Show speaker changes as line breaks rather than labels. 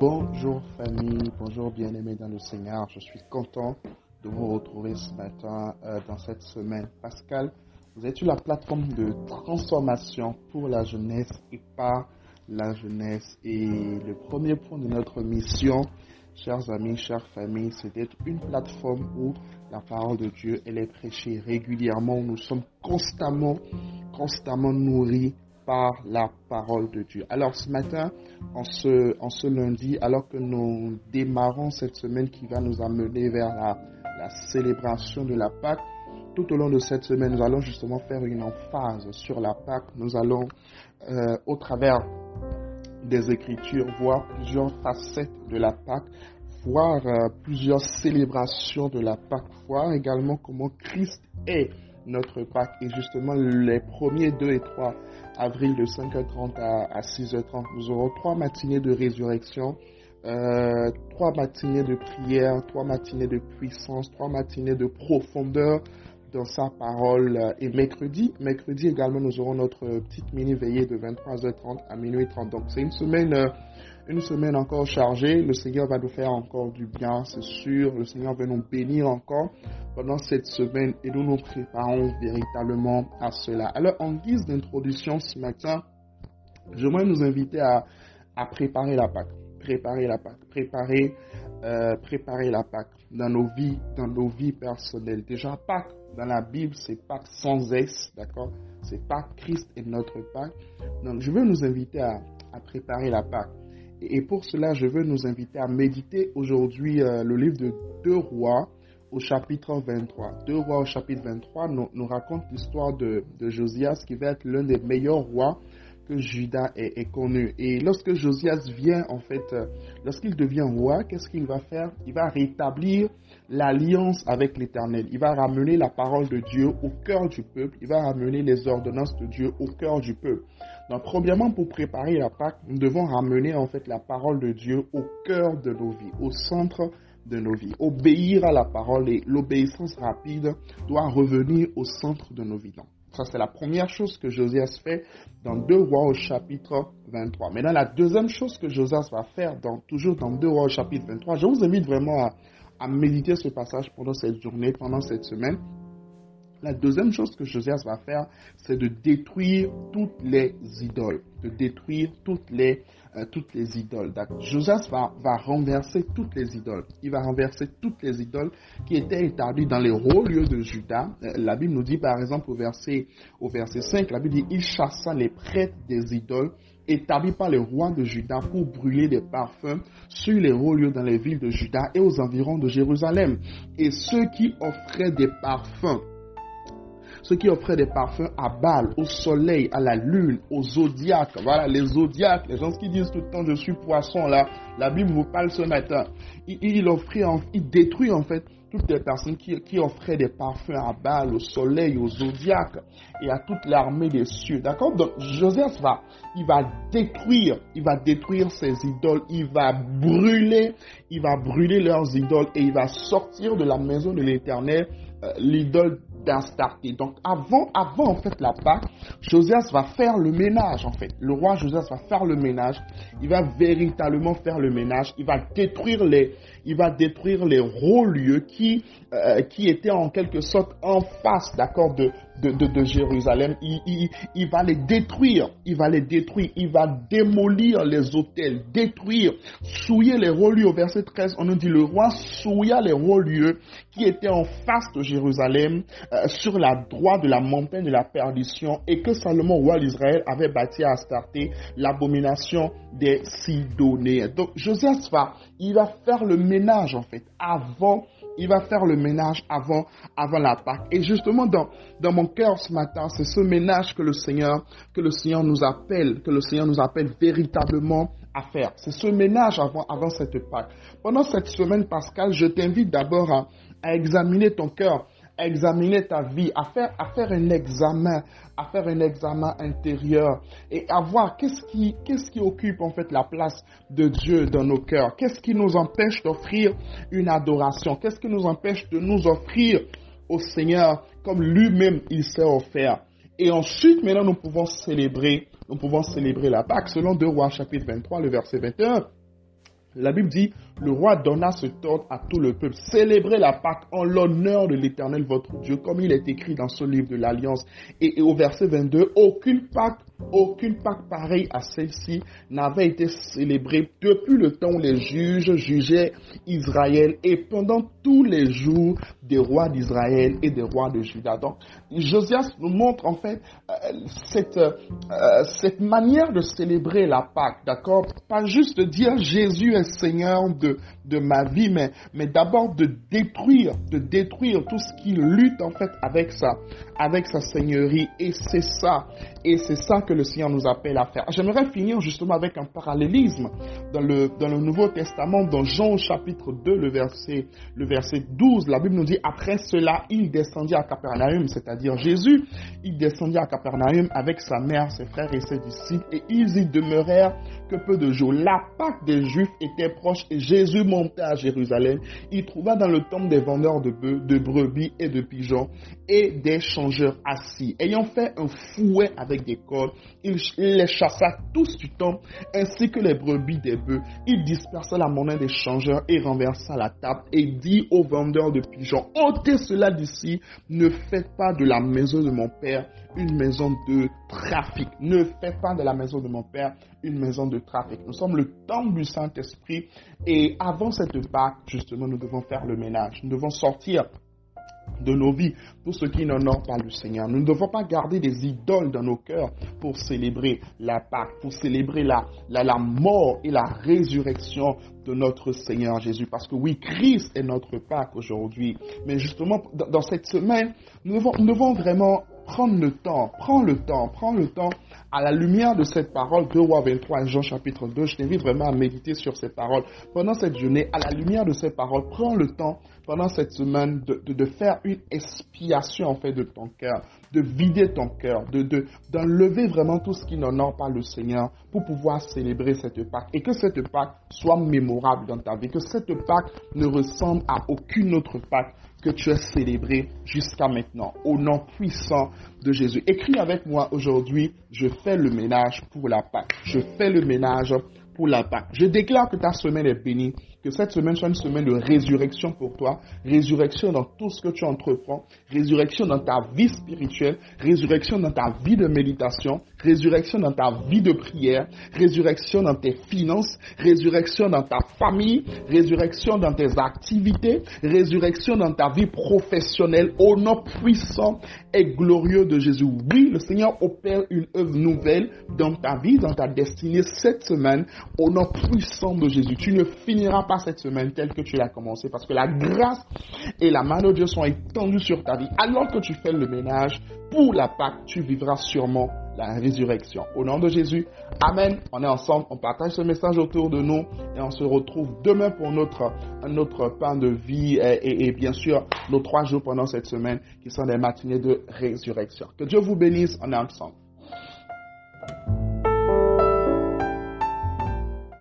Bonjour famille, bonjour bien-aimés dans le Seigneur. Je suis content de vous retrouver ce matin euh, dans cette semaine. Pascal, vous êtes la plateforme de transformation pour la jeunesse et par la jeunesse. Et le premier point de notre mission, chers amis, chères familles, c'est d'être une plateforme où la parole de Dieu elle est prêchée régulièrement. Nous sommes constamment, constamment nourris par la parole de Dieu. Alors ce matin, en ce, en ce lundi, alors que nous démarrons cette semaine qui va nous amener vers la, célébration de la Pâque, tout au long de cette semaine, nous allons justement faire une emphase sur la Pâque. Nous allons, euh, au travers des Écritures, voir plusieurs facettes de la Pâque, voir euh, plusieurs célébrations de la Pâque, voir également comment Christ est notre Pâque. Et justement, les premiers 2 et 3 avril de 5h30 à, 6h30. Nous aurons trois matinées de résurrection, euh, trois matinées de prière, trois matinées de puissance, trois matinées de profondeur dans sa parole. Et mercredi, mercredi également, nous aurons notre petite mini veillée de 23h30 à minuit 30. Donc c'est une semaine, euh, une semaine encore chargée. Le Seigneur va nous faire encore du bien, c'est sûr. Le Seigneur va nous bénir encore pendant cette semaine et nous nous préparons véritablement à cela. Alors, en guise d'introduction ce matin, j'aimerais nous inviter à, préparer la Pâque. Préparer la Pâque. Préparer, euh, préparer la Pâque dans nos vies, dans nos vies personnelles. Déjà, Pâque dans la Bible, c'est Pâque sans S, d'accord? C'est Pâque, Christ est notre Pâque. Donc, je veux nous inviter à préparer la Pâque. Et pour cela, je veux nous inviter à méditer aujourd'hui euh, le livre de Deux Rois, au chapitre 23. Deux rois au chapitre 23 nous, raconte l'histoire de, de, Josias qui va être l'un des meilleurs rois que Judas ait, connu. Et lorsque Josias vient, en fait, euh, lorsqu'il devient roi, qu'est-ce qu'il va faire? Il va rétablir l'alliance avec l'Éternel. Il va ramener la parole de Dieu au cœur du peuple. Il va ramener les ordonnances de Dieu au cœur du peuple. Donc, premièrement, pour préparer la Pâque, nous devons ramener en fait la parole de Dieu au cœur de nos vies, au centre de nos vies. Obéir à la parole et l'obéissance rapide doit revenir au centre de nos vies. ça, c'est la première chose que Josias fait dans 2 Rois au chapitre 23. Maintenant, la deuxième chose que Josias va faire, dans, toujours dans 2 Rois au chapitre 23, je vous invite vraiment à méditer ce passage pendant cette journée, pendant cette semaine. La deuxième chose que Josias va faire, c'est de détruire toutes les idoles, de détruire toutes les euh, toutes les idoles. Josias va, va renverser toutes les idoles. Il va renverser toutes les idoles qui étaient établies dans les hauts lieux de Juda. Euh, la Bible nous dit par exemple au verset, au verset 5, la Bible dit, il chassa les prêtres des idoles établis par les rois de Juda pour brûler des parfums sur les hauts lieux dans les villes de Juda et aux environs de Jérusalem. Et ceux qui offraient des parfums ceux qui offraient des parfums à Baal, au soleil, à la lune, aux zodiaques. Voilà, les zodiaques, les gens qui disent tout le temps je suis poisson là, la Bible vous parle ce matin. Il, il offrit, il détruit en fait toutes les personnes qui, offraient des parfums à Baal, au soleil, aux zodiaques et à toute l'armée des cieux. D'accord? Donc Joseph va, il va détruire, il va détruire ces idoles, il va brûler, il va brûler leurs idoles et il va sortir de la maison de l'Éternel euh, l'idole d'Astarté. Donc avant, avant en fait la Pâque, Josias va faire le ménage en fait. Le roi Josias va faire le ménage. Il va véritablement faire le ménage. Il va détruire les, il va détruire les hauts lieux qui, euh, qui étaient en quelque sorte en face, d'accord, de, de, de, Jérusalem. Il, il, il, va les détruire. Il va les détruire. Il va démolir les hôtels, détruire, souiller les hauts lieux. Au verset 13, on nous dit le roi souilla les hauts lieux qui étaient en face de Jérusalem, euh, sur la droite de la montagne de la perdition, et que Salomon, roi d'Israël, avait bâti à Astarté, l'abomination des Sidoniens. Donc Josias va, il va faire le ménage en fait avant il va faire le ménage avant, avant la Pâque. Et justement, dans, dans mon cœur ce matin, c'est ce ménage que le Seigneur, que le Seigneur nous appelle, que le Seigneur nous appelle véritablement à faire. C'est ce ménage avant, avant cette Pâque. Pendant cette semaine, Pascal, je t'invite d'abord à, à examiner ton cœur examiner ta vie, à faire, un examen, à faire un examen intérieur et à voir qu'est-ce qui, qu'est-ce qui occupe en fait la place de Dieu dans nos cœurs. Qu'est-ce qui nous empêche d'offrir une adoration? Qu'est-ce qui nous empêche de nous offrir au Seigneur comme lui-même il s'est offert? Et ensuite, maintenant, nous pouvons célébrer, nous pouvons célébrer la Pâque selon 2 Rois chapitre 23, le verset 21. La Bible dit, le roi donna ce ordre à tout le peuple. Célébrez la Pâque en l'honneur de l'Éternel votre Dieu, comme il est écrit dans ce livre de l'Alliance. Et, au verset 22, aucune Pâque, aucune Pâque pareille à celle-ci n'avait été célébrée depuis le temps où les juges jugeaient Israël et pendant tous les jours des rois d'Israël et des rois de Juda. Donc, Josias nous montre en fait euh, cette, euh, cette manière de célébrer la Pâque, d'accord? Pas juste dire Jésus est Seigneur de, de ma vie, mais, mais d'abord de détruire, de détruire tout ce qui lutte en fait avec sa, avec sa Seigneurie. Et c'est ça, et c'est ça que le Seigneur nous appelle à faire. J'aimerais finir justement avec un parallélisme dans le, dans le Nouveau Testament, dans Jean chapitre 2, le verset, le verset 12. La Bible nous dit, après cela, il descendit à Capernaum, c'est-à-dire Jésus, il descendit à Capernaum avec sa mère, ses frères et ses disciples, et ils y demeurèrent que peu de jours. La Pâque des Juifs était proche Jésus montait à Jérusalem. Il trouva dans le temple des vendeurs de bœufs, de brebis et de pigeons et des changeurs assis. Ayant fait un fouet avec des cordes, il les chassa tous du temple ainsi que les brebis des bœufs. Il dispersa la monnaie des changeurs et renversa la table et dit aux vendeurs de pigeons, ôtez cela d'ici, ne faites pas de la maison de mon père une maison de trafic. Ne faites pas de la maison de mon père une maison de trafic. Nous sommes le temple du Saint-Esprit et avant cette Pâque, justement, nous devons faire le ménage. Nous devons sortir de nos vies pour ceux qui n'honorent pas le Seigneur. Nous ne devons pas garder des idoles dans nos cœurs pour célébrer la Pâque, pour célébrer la, la, mort et la résurrection de notre Seigneur Jésus. Parce que oui, Christ est notre Pâque aujourd'hui. Mais justement, dans cette semaine, nous devons, nous devons vraiment prendre le temps, prends le temps, prends le temps à la lumière de cette parole, 2 Rois 23 Jean chapitre 2, je t'invite vraiment à méditer sur ces paroles. Pendant cette journée, à la lumière de ces paroles, prends le temps pendant cette semaine de, de, faire une expiation en fait de ton cœur, de vider ton cœur, de, d'enlever vraiment tout ce qui n'honore pas le Seigneur pour pouvoir célébrer cette Pâque et que cette Pâque soit mémorable dans ta vie, que cette Pâque ne ressemble à aucune autre Pâque que tu as célébré jusqu'à maintenant, au nom puissant de Jésus. Écris avec moi aujourd'hui, je fais le ménage pour la Pâque. Je fais le ménage pour. Je déclare que ta semaine est bénie que cette semaine soit une semaine de résurrection pour toi, résurrection dans tout ce que tu entreprends, résurrection dans ta vie spirituelle, résurrection dans ta vie de méditation, résurrection dans ta vie de prière, résurrection dans tes finances, résurrection dans ta famille, résurrection dans tes activités, résurrection dans ta vie professionnelle au nom puissant et glorieux de Jésus. Oui, le Seigneur opère une œuvre nouvelle dans ta vie, dans ta destinée cette semaine au nom puissant de Jésus. Tu ne finiras cette semaine telle que tu l'as commencé parce que la grâce et la main de Dieu sont étendues sur ta vie. Alors que tu fais le ménage pour la Pâque, tu vivras sûrement la résurrection. Au nom de Jésus, Amen. On est ensemble, on partage ce message autour de nous et on se retrouve demain pour notre, notre pain de vie et, et bien sûr nos trois jours pendant cette semaine qui sont des matinées de résurrection. Que Dieu vous bénisse, on est ensemble.